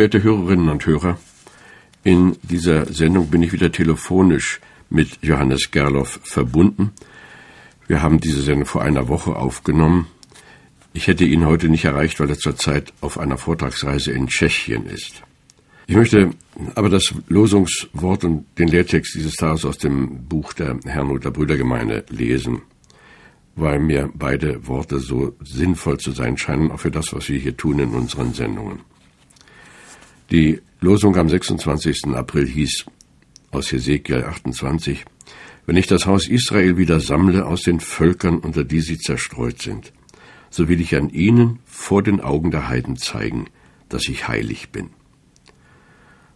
Verehrte Hörerinnen und Hörer, in dieser Sendung bin ich wieder telefonisch mit Johannes Gerloff verbunden. Wir haben diese Sendung vor einer Woche aufgenommen. Ich hätte ihn heute nicht erreicht, weil er zurzeit auf einer Vortragsreise in Tschechien ist. Ich möchte aber das Losungswort und den Lehrtext dieses Tages aus dem Buch der Herrnhuter Brüdergemeinde lesen, weil mir beide Worte so sinnvoll zu sein scheinen, auch für das, was wir hier tun in unseren Sendungen. Die Losung am 26. April hieß aus Hesekiel 28, wenn ich das Haus Israel wieder sammle aus den Völkern, unter die sie zerstreut sind, so will ich an ihnen vor den Augen der Heiden zeigen, dass ich heilig bin.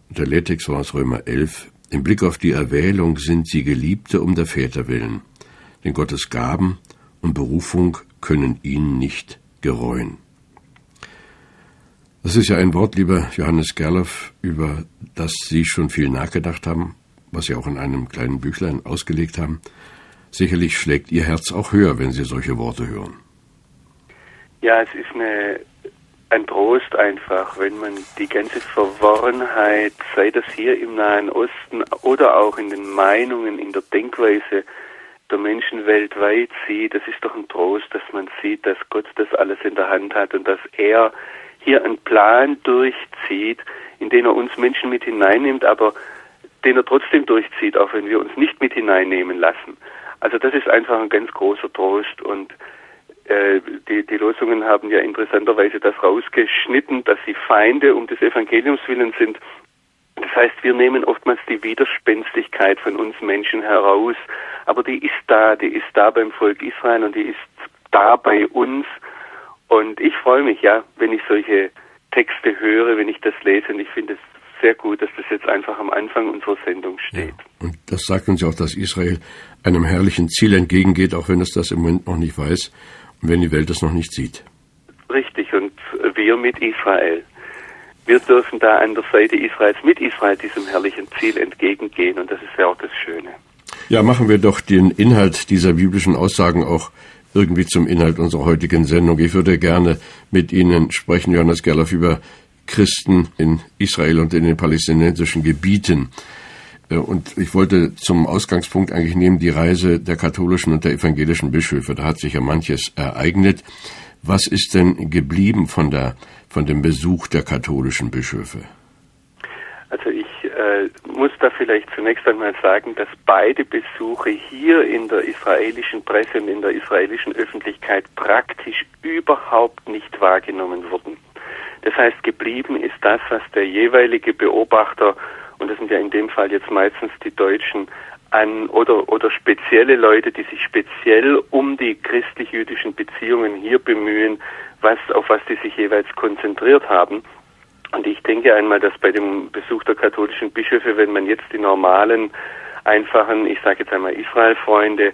Und der Lehrtext war aus Römer 11, im Blick auf die Erwählung sind sie Geliebte um der Väter willen, denn Gottes Gaben und Berufung können ihnen nicht gereuen. Das ist ja ein Wort, lieber Johannes Gerloff, über das Sie schon viel nachgedacht haben, was Sie auch in einem kleinen Büchlein ausgelegt haben. Sicherlich schlägt Ihr Herz auch höher, wenn Sie solche Worte hören. Ja, es ist eine, ein Trost einfach, wenn man die ganze Verworrenheit, sei das hier im Nahen Osten oder auch in den Meinungen, in der Denkweise der Menschen weltweit sieht. Das ist doch ein Trost, dass man sieht, dass Gott das alles in der Hand hat und dass er hier einen Plan durchzieht, in den er uns Menschen mit hineinnimmt, aber den er trotzdem durchzieht, auch wenn wir uns nicht mit hineinnehmen lassen. Also das ist einfach ein ganz großer Trost und äh, die, die Losungen haben ja interessanterweise das rausgeschnitten, dass sie Feinde um des Evangeliums willen sind. Das heißt, wir nehmen oftmals die Widerspenstigkeit von uns Menschen heraus, aber die ist da, die ist da beim Volk Israel und die ist da bei uns und ich freue mich, ja, wenn ich solche Texte höre, wenn ich das lese. Und ich finde es sehr gut, dass das jetzt einfach am Anfang unserer Sendung steht. Ja. Und das sagt uns ja auch, dass Israel einem herrlichen Ziel entgegengeht, auch wenn es das im Moment noch nicht weiß und wenn die Welt es noch nicht sieht. Richtig, und wir mit Israel. Wir dürfen da an der Seite Israels mit Israel diesem herrlichen Ziel entgegengehen und das ist ja auch das Schöne. Ja, machen wir doch den Inhalt dieser biblischen Aussagen auch irgendwie zum Inhalt unserer heutigen Sendung. Ich würde gerne mit Ihnen sprechen, Johannes Gerloff, über Christen in Israel und in den palästinensischen Gebieten. Äh, und ich wollte zum Ausgangspunkt eigentlich nehmen die Reise der katholischen und der evangelischen Bischöfe. Da hat sich ja manches ereignet. Was ist denn geblieben von der, von dem Besuch der katholischen Bischöfe? Also ich äh, muss da vielleicht zunächst einmal sagen, dass beide Besuche hier in der israelischen Presse und in der israelischen Öffentlichkeit praktisch überhaupt nicht wahrgenommen wurden. Das heißt, geblieben ist das, was der jeweilige Beobachter, und das sind ja in dem Fall jetzt meistens die Deutschen, an oder, oder spezielle Leute, die sich speziell um die christlich-jüdischen Beziehungen hier bemühen, was, auf was die sich jeweils konzentriert haben. Und ich denke einmal, dass bei dem Besuch der katholischen Bischöfe, wenn man jetzt die normalen, einfachen, ich sage jetzt einmal Israel-Freunde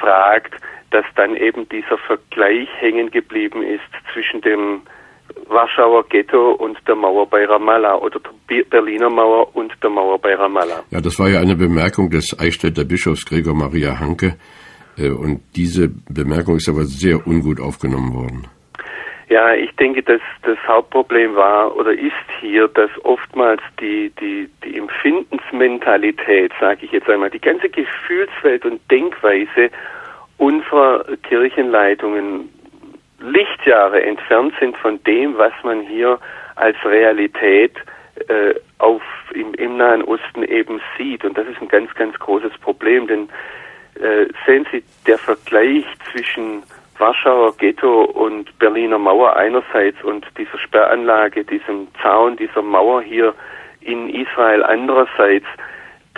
fragt, dass dann eben dieser Vergleich hängen geblieben ist zwischen dem Warschauer Ghetto und der Mauer bei Ramallah oder der Berliner Mauer und der Mauer bei Ramallah. Ja, das war ja eine Bemerkung des Eichstätter Bischofs Gregor Maria Hanke. Äh, und diese Bemerkung ist aber sehr ungut aufgenommen worden. Ja, ich denke, dass das Hauptproblem war oder ist hier, dass oftmals die, die, die Empfindensmentalität, sage ich jetzt einmal, die ganze Gefühlswelt und Denkweise unserer Kirchenleitungen Lichtjahre entfernt sind von dem, was man hier als Realität äh, auf, im, im Nahen Osten eben sieht. Und das ist ein ganz, ganz großes Problem, denn äh, sehen Sie, der Vergleich zwischen Warschauer Ghetto und Berliner Mauer einerseits und dieser Sperranlage, diesem Zaun, dieser Mauer hier in Israel andererseits,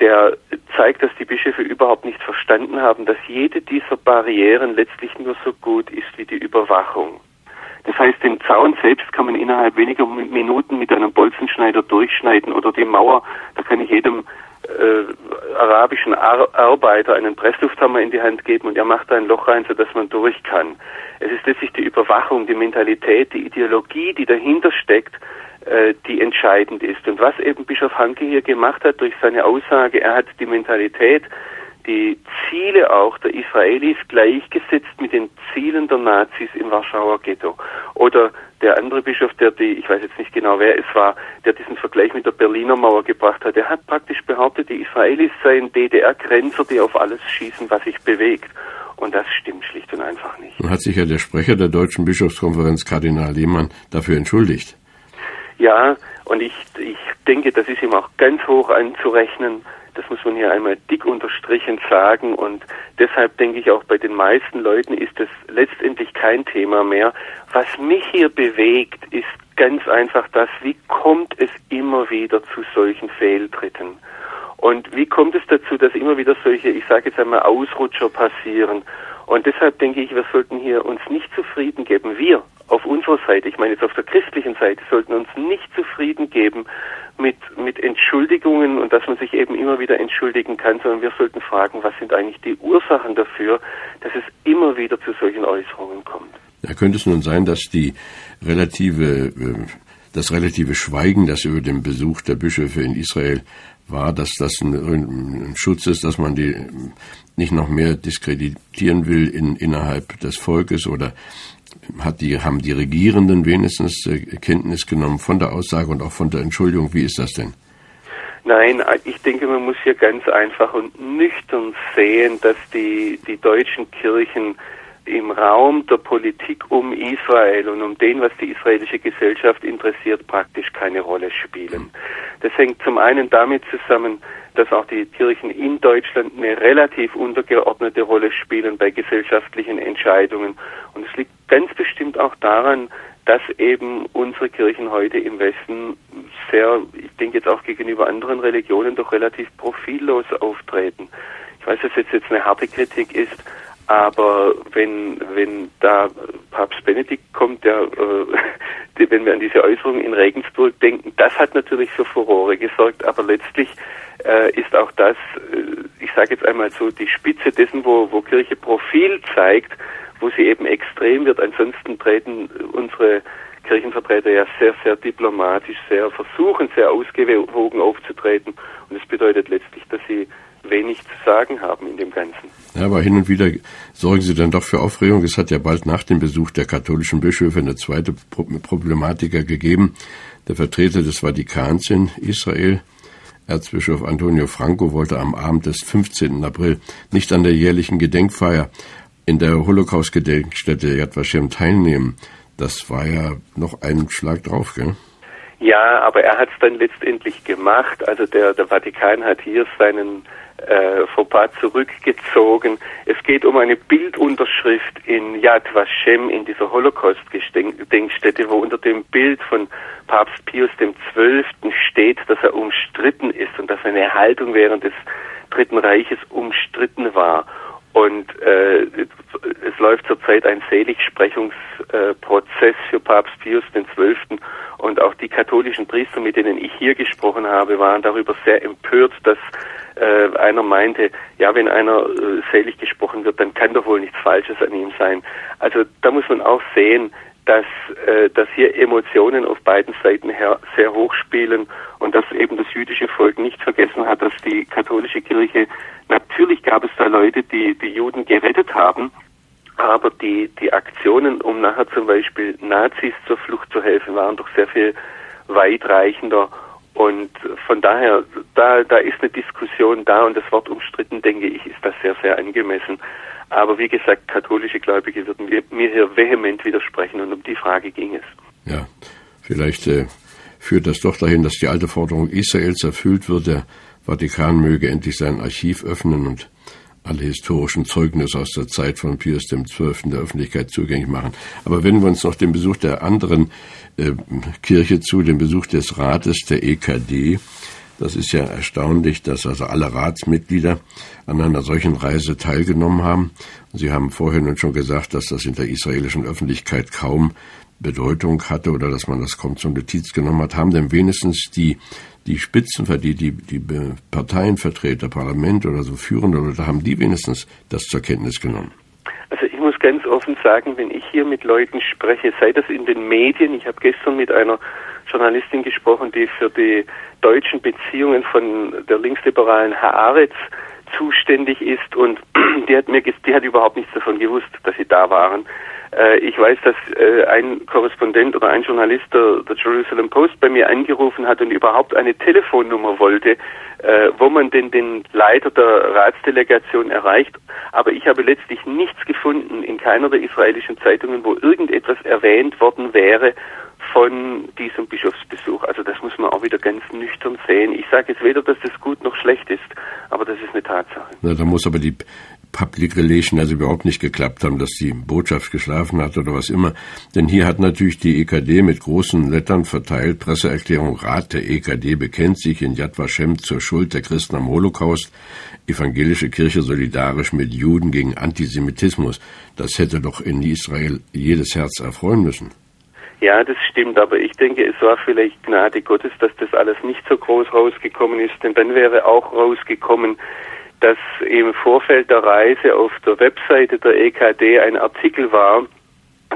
der zeigt, dass die Bischöfe überhaupt nicht verstanden haben, dass jede dieser Barrieren letztlich nur so gut ist wie die Überwachung. Das heißt, den Zaun selbst kann man innerhalb weniger Minuten mit einem Bolzenschneider durchschneiden oder die Mauer, da kann ich jedem äh, arabischen Ar Arbeiter einen Presslufthammer in die Hand geben und er macht da ein Loch rein, sodass man durch kann. Es ist letztlich die Überwachung, die Mentalität, die Ideologie, die dahinter steckt, äh, die entscheidend ist. Und was eben Bischof Hanke hier gemacht hat durch seine Aussage, er hat die Mentalität, die Ziele auch der Israelis gleichgesetzt mit den Zielen der Nazis im Warschauer Ghetto. Oder der andere Bischof, der die, ich weiß jetzt nicht genau wer es war, der diesen Vergleich mit der Berliner Mauer gebracht hat, der hat praktisch behauptet, die Israelis seien DDR-Grenzer, die auf alles schießen, was sich bewegt. Und das stimmt schlicht und einfach nicht. Nun hat sich ja der Sprecher der Deutschen Bischofskonferenz, Kardinal Lehmann, dafür entschuldigt. Ja, und ich, ich denke, das ist ihm auch ganz hoch anzurechnen. Das muss man hier einmal dick unterstrichen sagen. Und deshalb denke ich auch bei den meisten Leuten ist es letztendlich kein Thema mehr. Was mich hier bewegt, ist ganz einfach das, wie kommt es immer wieder zu solchen Fehltritten? Und wie kommt es dazu, dass immer wieder solche, ich sage jetzt einmal, Ausrutscher passieren? Und deshalb denke ich, wir sollten hier uns nicht zufrieden geben. Wir auf unserer Seite, ich meine jetzt auf der christlichen Seite, sollten uns nicht zufrieden geben mit, mit Entschuldigungen und dass man sich eben immer wieder entschuldigen kann, sondern wir sollten fragen, was sind eigentlich die Ursachen dafür, dass es immer wieder zu solchen Äußerungen kommt. Ja, könnte es nun sein, dass die relative, äh, das relative Schweigen, das über den Besuch der Bischöfe in Israel war, dass das ein, ein Schutz ist, dass man die nicht noch mehr diskreditieren will in, innerhalb des Volkes oder hat die, haben die Regierenden wenigstens äh, Kenntnis genommen von der Aussage und auch von der Entschuldigung? Wie ist das denn? Nein, ich denke, man muss hier ganz einfach und nüchtern sehen, dass die, die deutschen Kirchen im Raum der Politik um Israel und um den, was die israelische Gesellschaft interessiert, praktisch keine Rolle spielen. Das hängt zum einen damit zusammen, dass auch die Kirchen in Deutschland eine relativ untergeordnete Rolle spielen bei gesellschaftlichen Entscheidungen. Und es liegt ganz bestimmt auch daran, dass eben unsere Kirchen heute im Westen sehr, ich denke jetzt auch gegenüber anderen Religionen, doch relativ profillos auftreten. Ich weiß, dass jetzt, jetzt eine harte Kritik ist, aber wenn, wenn da Papst Benedikt kommt, der, äh, wenn wir an diese Äußerung in Regensburg denken, das hat natürlich für Furore gesorgt, aber letztlich äh, ist auch das, äh, ich sage jetzt einmal so, die Spitze dessen, wo, wo Kirche Profil zeigt, wo sie eben extrem wird. Ansonsten treten unsere Kirchenvertreter ja sehr, sehr diplomatisch, sehr versuchen, sehr ausgewogen aufzutreten. Und das bedeutet letztlich, dass sie wenig zu sagen haben in dem Ganzen. Ja, aber hin und wieder sorgen Sie dann doch für Aufregung. Es hat ja bald nach dem Besuch der katholischen Bischöfe eine zweite Problematiker gegeben. Der Vertreter des Vatikans in Israel, Erzbischof Antonio Franco, wollte am Abend des 15. April nicht an der jährlichen Gedenkfeier in der Holocaust-Gedenkstätte Yad Vashem teilnehmen. Das war ja noch ein Schlag drauf, gell? Ja, aber er hat es dann letztendlich gemacht. Also der, der Vatikan hat hier seinen äh, Fauxpas zurückgezogen. Es geht um eine Bildunterschrift in Yad Vashem, in dieser Holocaust-Gedenkstätte, wo unter dem Bild von Papst Pius XII. steht, dass er umstritten ist und dass seine Haltung während des Dritten Reiches umstritten war. Und äh, es läuft zurzeit ein Seligsprechungsprozess für Papst Pius XII. Die katholischen Priester, mit denen ich hier gesprochen habe, waren darüber sehr empört, dass äh, einer meinte, ja, wenn einer äh, selig gesprochen wird, dann kann doch wohl nichts Falsches an ihm sein. Also da muss man auch sehen, dass, äh, dass hier Emotionen auf beiden Seiten her sehr hoch spielen und dass eben das jüdische Volk nicht vergessen hat, dass die katholische Kirche, natürlich gab es da Leute, die die Juden gerettet haben, aber die, die Aktionen, um nachher zum Beispiel Nazis zur Flucht zu helfen, waren doch sehr viel weitreichender und von daher, da, da ist eine Diskussion da und das Wort umstritten, denke ich, ist das sehr, sehr angemessen. Aber wie gesagt, katholische Gläubige würden mir hier vehement widersprechen und um die Frage ging es. Ja, vielleicht äh, führt das doch dahin, dass die alte Forderung Israels erfüllt wird. Der Vatikan möge endlich sein Archiv öffnen und alle historischen Zeugnisse aus der Zeit von Pius XII. der Öffentlichkeit zugänglich machen. Aber wenn wir uns noch den Besuch der anderen äh, Kirche zu, den Besuch des Rates der EKD, das ist ja erstaunlich, dass also alle Ratsmitglieder an einer solchen Reise teilgenommen haben. Sie haben vorher nun schon gesagt, dass das in der israelischen Öffentlichkeit kaum Bedeutung hatte oder dass man das kaum zur Notiz genommen hat, haben denn wenigstens die, die Spitzenvertreter, die, die Parteienvertreter, Parlament oder so führende oder haben die wenigstens das zur Kenntnis genommen? Also ich muss ganz offen sagen, wenn ich hier mit Leuten spreche, sei das in den Medien, ich habe gestern mit einer Journalistin gesprochen, die für die deutschen Beziehungen von der linksliberalen Haaretz zuständig ist und die hat mir die hat überhaupt nichts davon gewusst, dass sie da waren. Äh, ich weiß, dass äh, ein Korrespondent oder ein Journalist der, der, Jerusalem Post bei mir angerufen hat und überhaupt eine Telefonnummer wollte, äh, wo man denn den Leiter der Ratsdelegation erreicht. Aber ich habe letztlich nichts gefunden in keiner der israelischen Zeitungen, wo irgendetwas erwähnt worden wäre von diesem Bischofsbesuch. Also das muss man auch wieder ganz nüchtern sehen. Ich sage jetzt weder, dass das gut noch schlecht ist, aber das ist eine Tatsache. Na, da muss aber die Public Relation also überhaupt nicht geklappt haben, dass die Botschaft geschlafen hat oder was immer. Denn hier hat natürlich die EKD mit großen Lettern verteilt, Presseerklärung, Rat der EKD bekennt sich in Yad Vashem zur Schuld der Christen am Holocaust, evangelische Kirche solidarisch mit Juden gegen Antisemitismus. Das hätte doch in Israel jedes Herz erfreuen müssen. Ja, das stimmt, aber ich denke, es war vielleicht Gnade Gottes, dass das alles nicht so groß rausgekommen ist, denn dann wäre auch rausgekommen, dass im Vorfeld der Reise auf der Webseite der EKD ein Artikel war,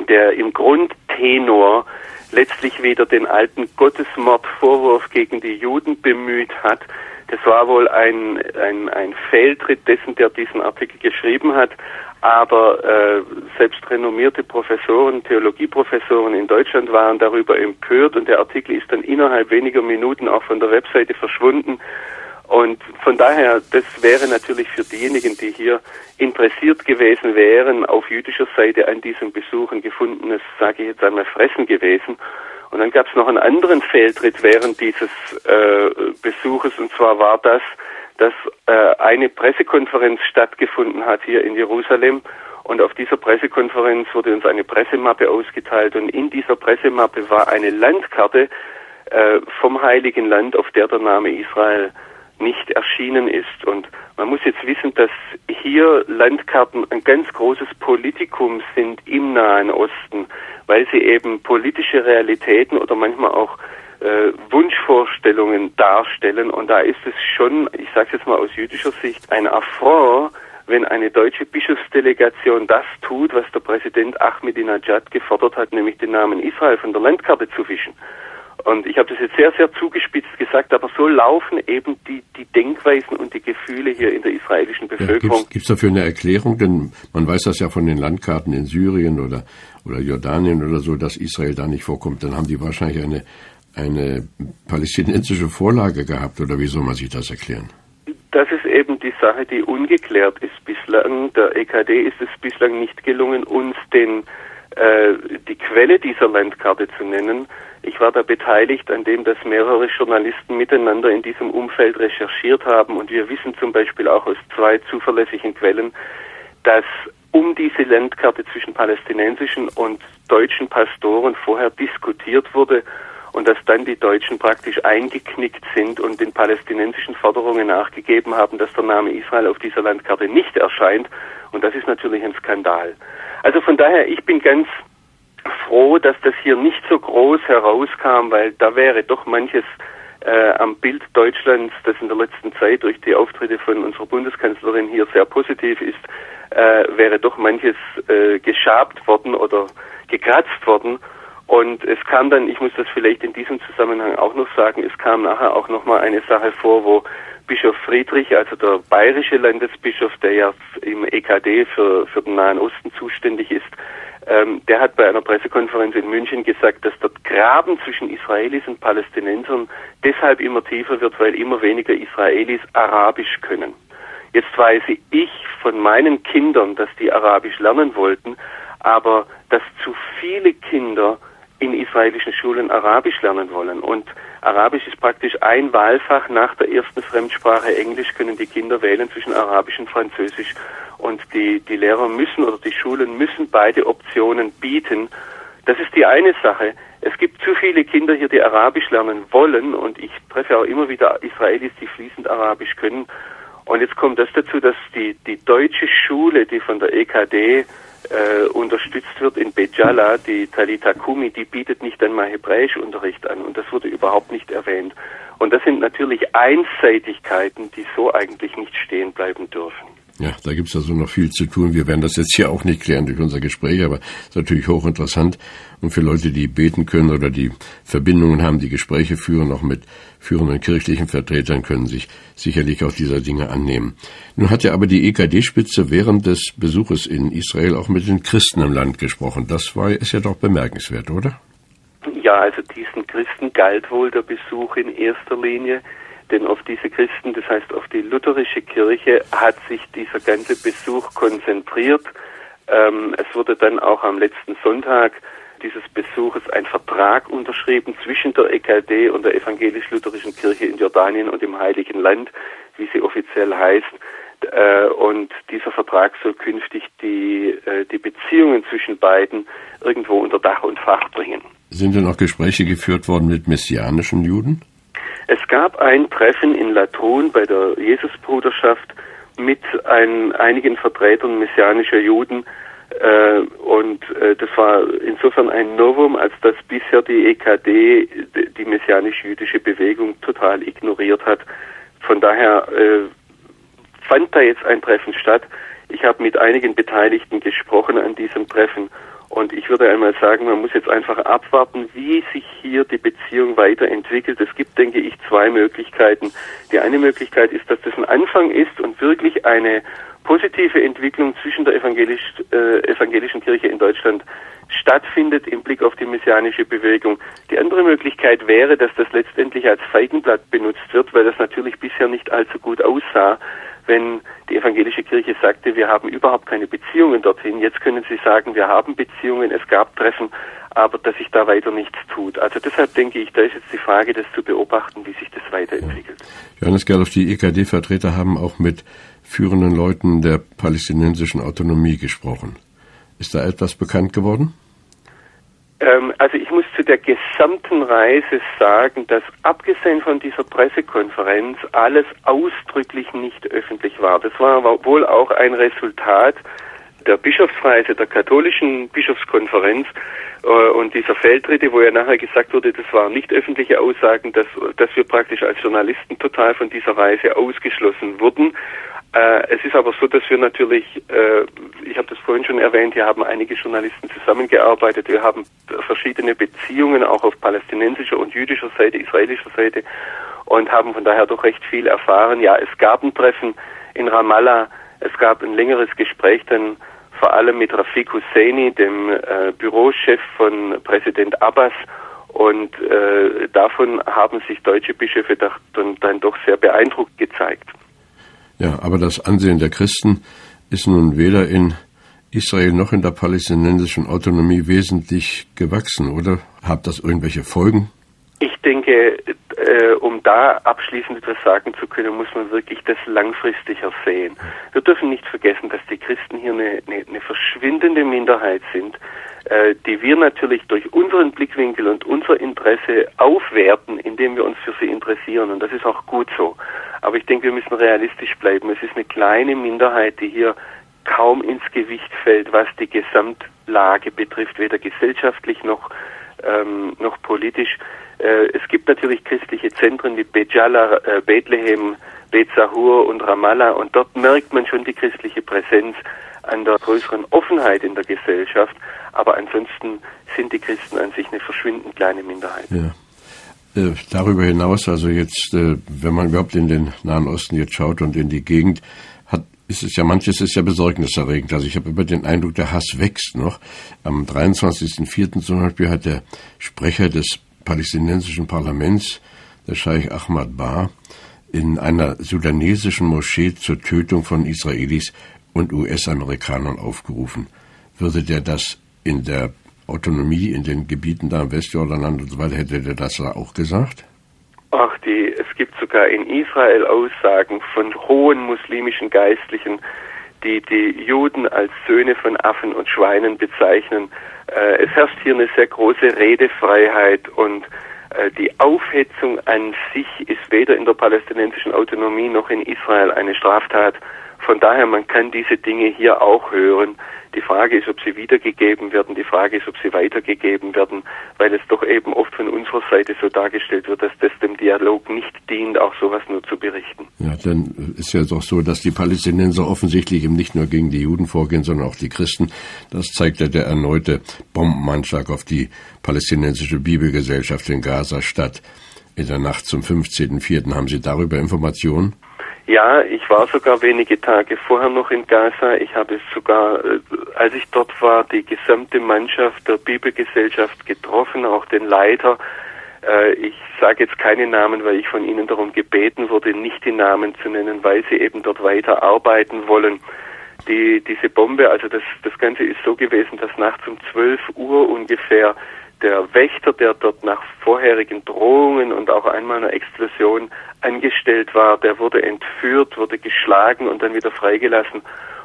der im Grundtenor letztlich wieder den alten Gottesmordvorwurf gegen die Juden bemüht hat. Das war wohl ein, ein, ein Fehltritt dessen, der diesen Artikel geschrieben hat. Aber äh, selbst renommierte Professoren, Theologieprofessoren in Deutschland waren darüber empört und der Artikel ist dann innerhalb weniger Minuten auch von der Webseite verschwunden. Und von daher, das wäre natürlich für diejenigen, die hier interessiert gewesen wären, auf jüdischer Seite an diesem Besuch ein gefundenes, sage ich jetzt einmal, Fressen gewesen. Und dann gab es noch einen anderen Fehltritt während dieses äh, Besuches, und zwar war das, dass äh, eine Pressekonferenz stattgefunden hat hier in Jerusalem. Und auf dieser Pressekonferenz wurde uns eine Pressemappe ausgeteilt und in dieser Pressemappe war eine Landkarte äh, vom Heiligen Land, auf der der Name Israel nicht erschienen ist. Und man muss jetzt wissen, dass hier Landkarten ein ganz großes Politikum sind im Nahen Osten, weil sie eben politische Realitäten oder manchmal auch äh, Wunschvorstellungen darstellen. Und da ist es schon, ich sage es jetzt mal aus jüdischer Sicht, ein Affront, wenn eine deutsche Bischofsdelegation das tut, was der Präsident Ahmadinejad gefordert hat, nämlich den Namen Israel von der Landkarte zu fischen. Und ich habe das jetzt sehr, sehr zugespitzt gesagt, aber so laufen eben die, die Denkweisen und die Gefühle hier in der israelischen Bevölkerung. Ja, Gibt es dafür eine Erklärung? Denn man weiß das ja von den Landkarten in Syrien oder, oder Jordanien oder so, dass Israel da nicht vorkommt. Dann haben die wahrscheinlich eine, eine palästinensische Vorlage gehabt oder wie soll man sich das erklären? Das ist eben die Sache, die ungeklärt ist bislang. Der EKD ist es bislang nicht gelungen, uns den, äh, die Quelle dieser Landkarte zu nennen. Ich war da beteiligt an dem, dass mehrere Journalisten miteinander in diesem Umfeld recherchiert haben und wir wissen zum Beispiel auch aus zwei zuverlässigen Quellen, dass um diese Landkarte zwischen palästinensischen und deutschen Pastoren vorher diskutiert wurde und dass dann die Deutschen praktisch eingeknickt sind und den palästinensischen Forderungen nachgegeben haben, dass der Name Israel auf dieser Landkarte nicht erscheint. Und das ist natürlich ein Skandal. Also von daher, ich bin ganz froh, dass das hier nicht so groß herauskam, weil da wäre doch manches äh, am Bild Deutschlands, das in der letzten Zeit durch die Auftritte von unserer Bundeskanzlerin hier sehr positiv ist, äh, wäre doch manches äh, geschabt worden oder gekratzt worden. Und es kam dann, ich muss das vielleicht in diesem Zusammenhang auch noch sagen, es kam nachher auch nochmal eine Sache vor, wo Bischof Friedrich, also der bayerische Landesbischof, der ja im EKD für, für den Nahen Osten zuständig ist, ähm, der hat bei einer Pressekonferenz in München gesagt, dass der Graben zwischen Israelis und Palästinensern deshalb immer tiefer wird, weil immer weniger Israelis Arabisch können. Jetzt weiß ich von meinen Kindern, dass die Arabisch lernen wollten, aber dass zu viele Kinder in israelischen Schulen Arabisch lernen wollen. Und Arabisch ist praktisch ein Wahlfach nach der ersten Fremdsprache Englisch können die Kinder wählen zwischen Arabisch und Französisch. Und die, die Lehrer müssen oder die Schulen müssen beide Optionen bieten. Das ist die eine Sache. Es gibt zu viele Kinder hier, die Arabisch lernen wollen und ich treffe auch immer wieder Israelis, die fließend Arabisch können. Und jetzt kommt das dazu, dass die, die deutsche Schule, die von der EKD äh, unterstützt wird in Bejala, die Talita Kumi, die bietet nicht einmal Hebräischunterricht an und das wurde überhaupt nicht erwähnt. Und das sind natürlich Einseitigkeiten, die so eigentlich nicht stehen bleiben dürfen. Ja, da gibt's also noch viel zu tun. Wir werden das jetzt hier auch nicht klären durch unser Gespräch, aber es ist natürlich hochinteressant. Und für Leute, die beten können oder die Verbindungen haben, die Gespräche führen, auch mit führenden kirchlichen Vertretern, können sich sicherlich auch dieser Dinge annehmen. Nun hat ja aber die EKD-Spitze während des Besuches in Israel auch mit den Christen im Land gesprochen. Das war, ist ja doch bemerkenswert, oder? Ja, also diesen Christen galt wohl der Besuch in erster Linie denn auf diese Christen, das heißt auf die lutherische Kirche, hat sich dieser ganze Besuch konzentriert. Ähm, es wurde dann auch am letzten Sonntag dieses Besuches ein Vertrag unterschrieben zwischen der EKD und der evangelisch-lutherischen Kirche in Jordanien und im Heiligen Land, wie sie offiziell heißt. Äh, und dieser Vertrag soll künftig die, äh, die Beziehungen zwischen beiden irgendwo unter Dach und Fach bringen. Sind denn auch Gespräche geführt worden mit messianischen Juden? Es gab ein Treffen in Latron bei der Jesusbruderschaft mit ein, einigen Vertretern messianischer Juden äh, und äh, das war insofern ein Novum, als dass bisher die EKD die messianisch-jüdische Bewegung total ignoriert hat. Von daher äh, fand da jetzt ein Treffen statt. Ich habe mit einigen Beteiligten gesprochen an diesem Treffen und ich würde einmal sagen, man muss jetzt einfach abwarten, wie sich hier die Beziehung weiterentwickelt. Es gibt, denke ich, zwei Möglichkeiten. Die eine Möglichkeit ist, dass das ein Anfang ist und wirklich eine positive Entwicklung zwischen der evangelisch, äh, evangelischen Kirche in Deutschland stattfindet im Blick auf die messianische Bewegung. Die andere Möglichkeit wäre, dass das letztendlich als Feigenblatt benutzt wird, weil das natürlich bisher nicht allzu gut aussah wenn die evangelische Kirche sagte, wir haben überhaupt keine Beziehungen dorthin. Jetzt können sie sagen, wir haben Beziehungen, es gab Treffen, aber dass sich da weiter nichts tut. Also deshalb denke ich, da ist jetzt die Frage, das zu beobachten, wie sich das weiterentwickelt. Johannes Gerloff, die EKD-Vertreter haben auch mit führenden Leuten der palästinensischen Autonomie gesprochen. Ist da etwas bekannt geworden? Ähm, also ich muss zu der gesamten Reise sagen, dass abgesehen von dieser Pressekonferenz alles ausdrücklich nicht öffentlich war. Das war wohl auch ein Resultat der Bischofsreise der katholischen Bischofskonferenz äh, und dieser Feldtritte, wo ja nachher gesagt wurde, das waren nicht öffentliche Aussagen, dass, dass wir praktisch als Journalisten total von dieser Reise ausgeschlossen wurden. Äh, es ist aber so, dass wir natürlich, äh, ich habe das vorhin schon erwähnt, hier haben einige Journalisten zusammengearbeitet. Wir haben verschiedene Beziehungen auch auf palästinensischer und jüdischer Seite, israelischer Seite und haben von daher doch recht viel erfahren. Ja, es gab ein Treffen in Ramallah, es gab ein längeres Gespräch dann vor allem mit Rafik Husseini, dem äh, Bürochef von Präsident Abbas. Und äh, davon haben sich deutsche Bischöfe dann, dann doch sehr beeindruckt gezeigt. Ja, aber das Ansehen der Christen ist nun weder in Israel noch in der palästinensischen Autonomie wesentlich gewachsen, oder? Hat das irgendwelche Folgen? Ich denke, äh, um da abschließend etwas sagen zu können, muss man wirklich das langfristiger sehen. Wir dürfen nicht vergessen, dass die Christen hier eine, eine, eine verschwindende Minderheit sind, äh, die wir natürlich durch unseren Blickwinkel und unser Interesse aufwerten, indem wir uns für sie interessieren. Und das ist auch gut so. Aber ich denke, wir müssen realistisch bleiben. Es ist eine kleine Minderheit, die hier kaum ins Gewicht fällt, was die Gesamtlage betrifft, weder gesellschaftlich noch, ähm, noch politisch. Äh, es gibt natürlich christliche Zentren wie Bejala, äh, Bethlehem, Bezahur und Ramallah und dort merkt man schon die christliche Präsenz an der größeren Offenheit in der Gesellschaft. Aber ansonsten sind die Christen an sich eine verschwindend kleine Minderheit. Ja. Äh, darüber hinaus, also jetzt, äh, wenn man überhaupt in den Nahen Osten jetzt schaut und in die Gegend, ist es ja manches ist ja besorgniserregend. Also ich habe immer den Eindruck, der Hass wächst noch. Am 23.04. zum Beispiel hat der Sprecher des palästinensischen Parlaments, der Scheich Ahmad Bar, in einer sudanesischen Moschee zur Tötung von Israelis und US-Amerikanern aufgerufen. Würde der das in der Autonomie in den Gebieten da im Westjordanland und so weiter, hätte der das da auch gesagt? Ach, die, sogar in Israel Aussagen von hohen muslimischen Geistlichen, die die Juden als Söhne von Affen und Schweinen bezeichnen. Äh, es herrscht hier eine sehr große Redefreiheit und äh, die Aufhetzung an sich ist weder in der palästinensischen Autonomie noch in Israel eine Straftat. Von daher, man kann diese Dinge hier auch hören. Die Frage ist, ob sie wiedergegeben werden. Die Frage ist, ob sie weitergegeben werden, weil es doch eben oft von unserer Seite so dargestellt wird, dass das dem Dialog nicht dient, auch sowas nur zu berichten. Ja, dann ist ja doch so, dass die Palästinenser offensichtlich eben nicht nur gegen die Juden vorgehen, sondern auch die Christen. Das zeigt ja der erneute Bombenanschlag auf die palästinensische Bibelgesellschaft in Gaza-Stadt. In der Nacht zum 15.04. haben Sie darüber Informationen? Ja, ich war sogar wenige Tage vorher noch in Gaza. Ich habe sogar, äh, als ich dort war, die gesamte Mannschaft der Bibelgesellschaft getroffen, auch den Leiter. Äh, ich sage jetzt keine Namen, weil ich von Ihnen darum gebeten wurde, nicht die Namen zu nennen, weil sie eben dort weiter arbeiten wollen. Die, diese Bombe, also das, das Ganze ist so gewesen, dass nachts um 12 Uhr ungefähr der Wächter, der dort nach vorherigen Drohungen und auch einmal einer Explosion angestellt war, der wurde entführt, wurde geschlagen und dann wieder freigelassen.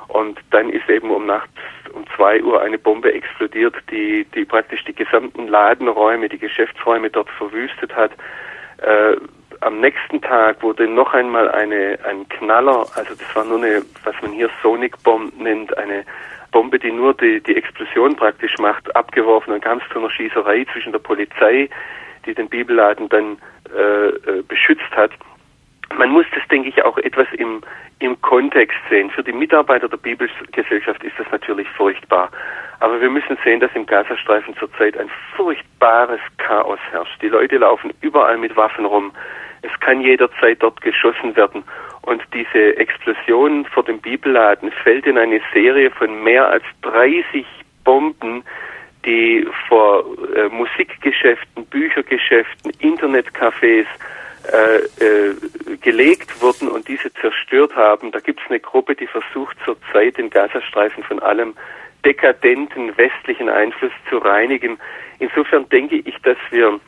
Und dann ist eben um nachts um zwei Uhr eine Bombe explodiert, die, die praktisch die gesamten Ladenräume, die Geschäftsräume dort verwüstet hat. Äh, am nächsten Tag wurde noch einmal eine, ein Knaller, also das war nur eine, was man hier Sonic Bomb nennt, eine Bombe, die nur die, die Explosion praktisch macht, abgeworfen. Dann kam es zu einer Schießerei zwischen der Polizei, die den Bibelladen dann äh, äh, beschützt hat. Man muss das, denke ich, auch etwas im, im Kontext sehen. Für die Mitarbeiter der Bibelgesellschaft ist das natürlich furchtbar. Aber wir müssen sehen, dass im Gazastreifen zurzeit ein furchtbares Chaos herrscht. Die Leute laufen überall mit Waffen rum. Es kann jederzeit dort geschossen werden. Und diese Explosion vor dem Bibelladen fällt in eine Serie von mehr als 30 Bomben, die vor äh, Musikgeschäften, Büchergeschäften, Internetcafés äh, äh, gelegt wurden und diese zerstört haben. Da gibt es eine Gruppe, die versucht zurzeit den Gazastreifen von allem dekadenten westlichen Einfluss zu reinigen. Insofern denke ich, dass wir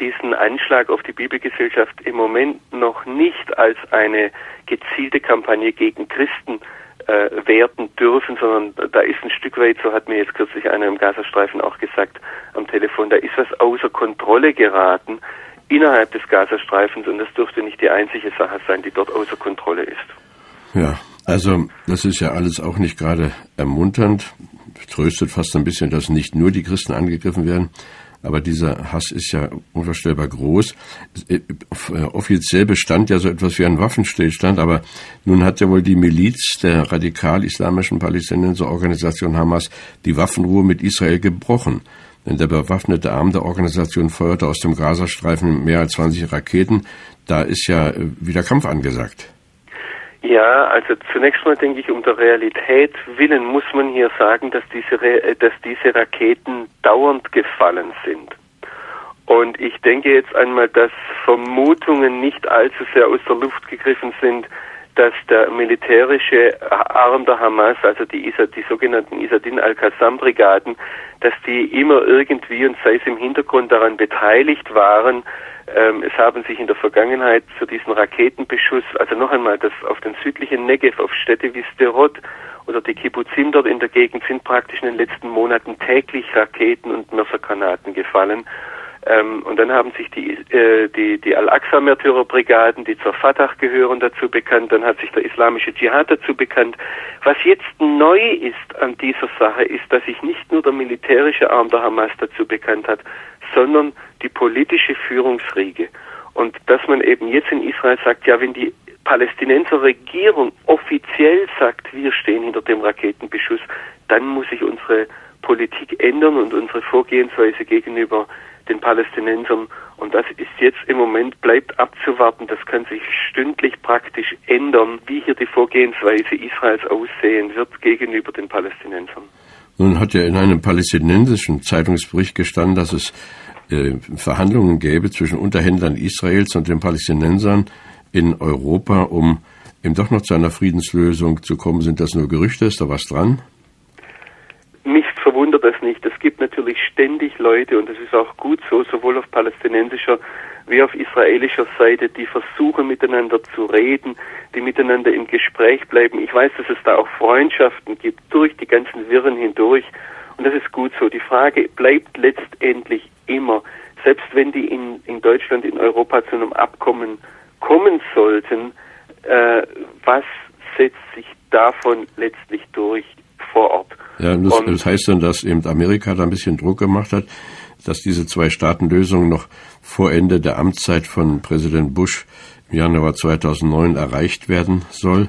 diesen Anschlag auf die Bibelgesellschaft im Moment noch nicht als eine gezielte Kampagne gegen Christen äh, werten dürfen, sondern da ist ein Stück weit, so hat mir jetzt kürzlich einer im Gazastreifen auch gesagt am Telefon, da ist was außer Kontrolle geraten innerhalb des Gazastreifens und das dürfte nicht die einzige Sache sein, die dort außer Kontrolle ist. Ja, also das ist ja alles auch nicht gerade ermunternd, tröstet fast ein bisschen, dass nicht nur die Christen angegriffen werden, aber dieser Hass ist ja unvorstellbar groß. Äh, offiziell bestand ja so etwas wie ein Waffenstillstand, aber nun hat ja wohl die Miliz der radikal-islamischen Palästinenserorganisation Hamas die Waffenruhe mit Israel gebrochen. Denn der bewaffnete Arm der Organisation feuerte aus dem Gazastreifen mehr als 20 Raketen. Da ist ja äh, wieder Kampf angesagt. Ja, also zunächst mal denke ich, um der Realität willen muss man hier sagen, dass diese, äh, dass diese Raketen dauernd gefallen sind. Und ich denke jetzt einmal, dass Vermutungen nicht allzu sehr aus der Luft gegriffen sind, dass der militärische Arm der Hamas, also die, Isa, die sogenannten Isadin al-Qassam-Brigaden, dass die immer irgendwie und sei es im Hintergrund daran beteiligt waren, ähm, es haben sich in der Vergangenheit für diesen Raketenbeschuss, also noch einmal, das auf den südlichen Negev, auf Städte wie Sderot oder die Kibbutzim dort in der Gegend sind praktisch in den letzten Monaten täglich Raketen und Mörsergranaten gefallen. Ähm, und dann haben sich die, äh, die, die Al-Aqsa-Märtyrerbrigaden, die zur Fatah gehören, dazu bekannt. Dann hat sich der islamische Dschihad dazu bekannt. Was jetzt neu ist an dieser Sache, ist, dass sich nicht nur der militärische Arm der Hamas dazu bekannt hat, sondern die politische Führungsriege. Und dass man eben jetzt in Israel sagt, ja, wenn die Palästinenser Regierung offiziell sagt, wir stehen hinter dem Raketenbeschuss, dann muss sich unsere Politik ändern und unsere Vorgehensweise gegenüber den Palästinensern. Und das ist jetzt im Moment, bleibt abzuwarten. Das kann sich stündlich praktisch ändern, wie hier die Vorgehensweise Israels aussehen wird gegenüber den Palästinensern. Nun hat ja in einem palästinensischen Zeitungsbericht gestanden, dass es äh, Verhandlungen gäbe zwischen Unterhändlern Israels und den Palästinensern in Europa, um eben doch noch zu einer Friedenslösung zu kommen. Sind das nur Gerüchte? Ist da was dran? Mich verwundert das nicht. Es gibt natürlich ständig Leute, und das ist auch gut so, sowohl auf palästinensischer wie auf israelischer Seite, die versuchen miteinander zu reden, die miteinander im Gespräch bleiben. Ich weiß, dass es da auch Freundschaften gibt durch die ganzen Wirren hindurch. Und das ist gut so. Die Frage bleibt letztendlich immer, selbst wenn die in, in Deutschland, in Europa zu einem Abkommen kommen sollten, äh, was setzt sich davon letztlich durch vor Ort? Ja, das, das heißt dann, dass eben Amerika da ein bisschen Druck gemacht hat, dass diese Zwei-Staaten-Lösung noch vor Ende der Amtszeit von Präsident Bush im Januar 2009 erreicht werden soll.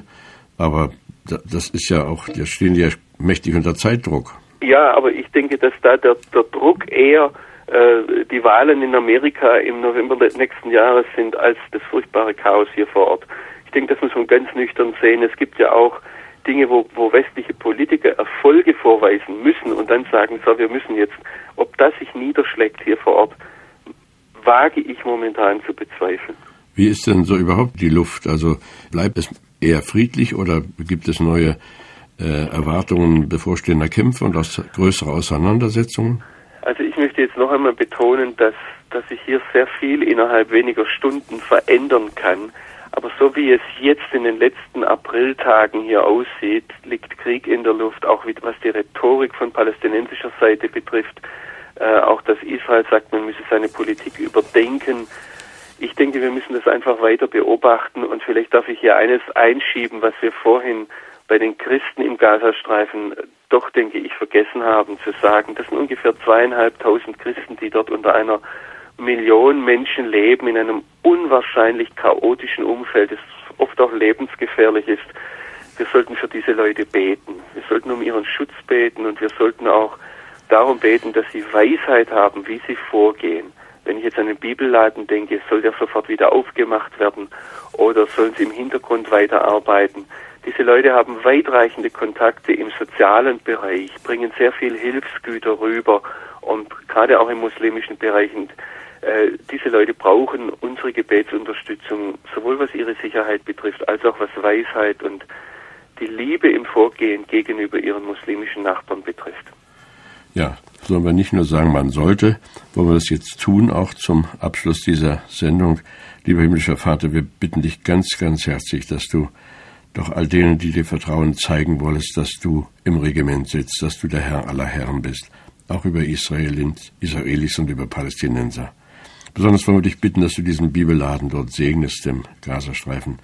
Aber das ist ja auch, da stehen die ja mächtig unter Zeitdruck. Ja, aber ich denke, dass da der, der Druck eher äh, die Wahlen in Amerika im November nächsten Jahres sind als das furchtbare Chaos hier vor Ort. Ich denke, das muss man ganz nüchtern sehen. Es gibt ja auch Dinge, wo, wo westliche Politiker Erfolge vorweisen müssen und dann sagen, so, wir müssen jetzt, ob das sich niederschlägt hier vor Ort, wage ich momentan zu bezweifeln. Wie ist denn so überhaupt die Luft? Also bleibt es eher friedlich oder gibt es neue äh, Erwartungen bevorstehender Kämpfe und aus größere Auseinandersetzungen? Also ich möchte jetzt noch einmal betonen, dass, dass sich hier sehr viel innerhalb weniger Stunden verändern kann. Aber so wie es jetzt in den letzten Apriltagen hier aussieht, liegt Krieg in der Luft, auch was die Rhetorik von palästinensischer Seite betrifft. Äh, auch dass Israel sagt, man müsse seine Politik überdenken. Ich denke, wir müssen das einfach weiter beobachten und vielleicht darf ich hier eines einschieben, was wir vorhin bei den Christen im Gazastreifen doch, denke ich, vergessen haben zu sagen. Das sind ungefähr zweieinhalbtausend Christen, die dort unter einer Million Menschen leben, in einem unwahrscheinlich chaotischen Umfeld, das oft auch lebensgefährlich ist. Wir sollten für diese Leute beten. Wir sollten um ihren Schutz beten und wir sollten auch darum beten, dass sie Weisheit haben, wie sie vorgehen. Wenn ich jetzt an den Bibelladen denke, soll der sofort wieder aufgemacht werden oder sollen sie im Hintergrund weiterarbeiten? Diese Leute haben weitreichende Kontakte im sozialen Bereich, bringen sehr viel Hilfsgüter rüber und gerade auch im muslimischen Bereich. Und, äh, diese Leute brauchen unsere Gebetsunterstützung, sowohl was ihre Sicherheit betrifft, als auch was Weisheit und die Liebe im Vorgehen gegenüber ihren muslimischen Nachbarn betrifft. Ja, sollen wir nicht nur sagen, man sollte, wollen wir das jetzt tun, auch zum Abschluss dieser Sendung. Lieber himmlischer Vater, wir bitten dich ganz, ganz herzlich, dass du doch all denen, die dir Vertrauen zeigen wollest, dass du im Regiment sitzt, dass du der Herr aller Herren bist, auch über Israelis und über Palästinenser. Besonders wollen wir dich bitten, dass du diesen Bibelladen dort segnest im Gazastreifen,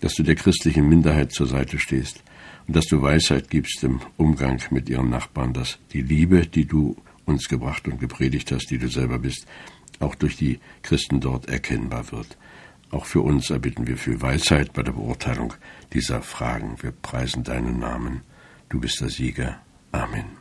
dass du der christlichen Minderheit zur Seite stehst und dass du Weisheit gibst im Umgang mit ihren Nachbarn, dass die Liebe, die du uns gebracht und gepredigt hast, die du selber bist, auch durch die Christen dort erkennbar wird. Auch für uns erbitten wir viel Weisheit bei der Beurteilung dieser Fragen. Wir preisen deinen Namen. Du bist der Sieger. Amen.